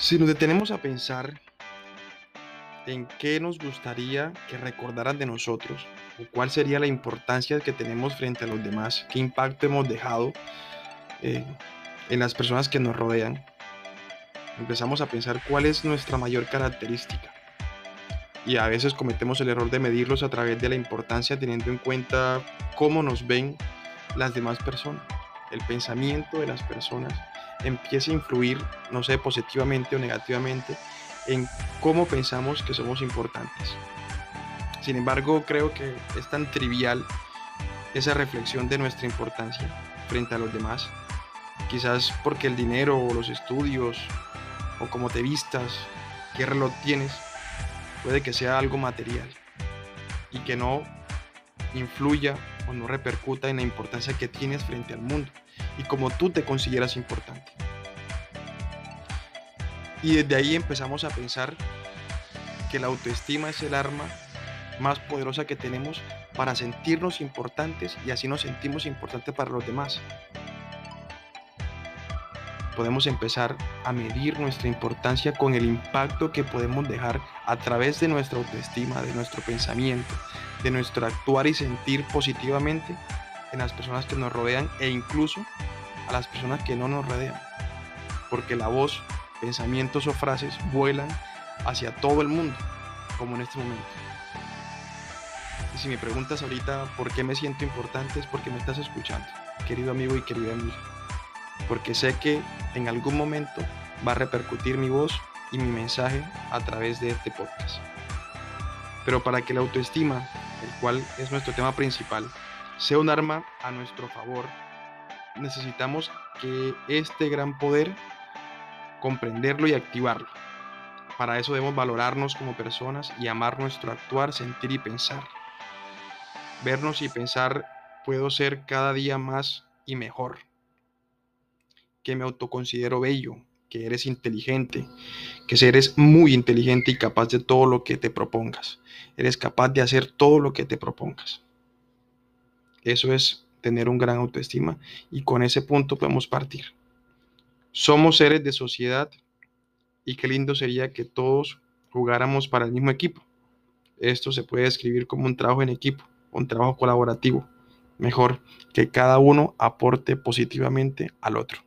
Si nos detenemos a pensar en qué nos gustaría que recordaran de nosotros, o cuál sería la importancia que tenemos frente a los demás, qué impacto hemos dejado eh, en las personas que nos rodean, empezamos a pensar cuál es nuestra mayor característica. Y a veces cometemos el error de medirlos a través de la importancia teniendo en cuenta cómo nos ven las demás personas, el pensamiento de las personas empiece a influir, no sé, positivamente o negativamente en cómo pensamos que somos importantes. Sin embargo, creo que es tan trivial esa reflexión de nuestra importancia frente a los demás. Quizás porque el dinero o los estudios o cómo te vistas, qué reloj tienes, puede que sea algo material y que no influya o no repercuta en la importancia que tienes frente al mundo y como tú te consideras importante. Y desde ahí empezamos a pensar que la autoestima es el arma más poderosa que tenemos para sentirnos importantes y así nos sentimos importantes para los demás. Podemos empezar a medir nuestra importancia con el impacto que podemos dejar a través de nuestra autoestima, de nuestro pensamiento, de nuestro actuar y sentir positivamente en las personas que nos rodean e incluso a las personas que no nos rodean. Porque la voz, pensamientos o frases vuelan hacia todo el mundo, como en este momento. Y si me preguntas ahorita por qué me siento importante es porque me estás escuchando, querido amigo y querida amiga. Porque sé que en algún momento va a repercutir mi voz y mi mensaje a través de este podcast. Pero para que la autoestima, el cual es nuestro tema principal, sea un arma a nuestro favor, necesitamos que este gran poder comprenderlo y activarlo. Para eso debemos valorarnos como personas y amar nuestro actuar, sentir y pensar. Vernos y pensar, puedo ser cada día más y mejor. Que me autoconsidero bello, que eres inteligente, que eres muy inteligente y capaz de todo lo que te propongas. Eres capaz de hacer todo lo que te propongas. Eso es tener un gran autoestima y con ese punto podemos partir. Somos seres de sociedad y qué lindo sería que todos jugáramos para el mismo equipo. Esto se puede describir como un trabajo en equipo, un trabajo colaborativo. Mejor que cada uno aporte positivamente al otro.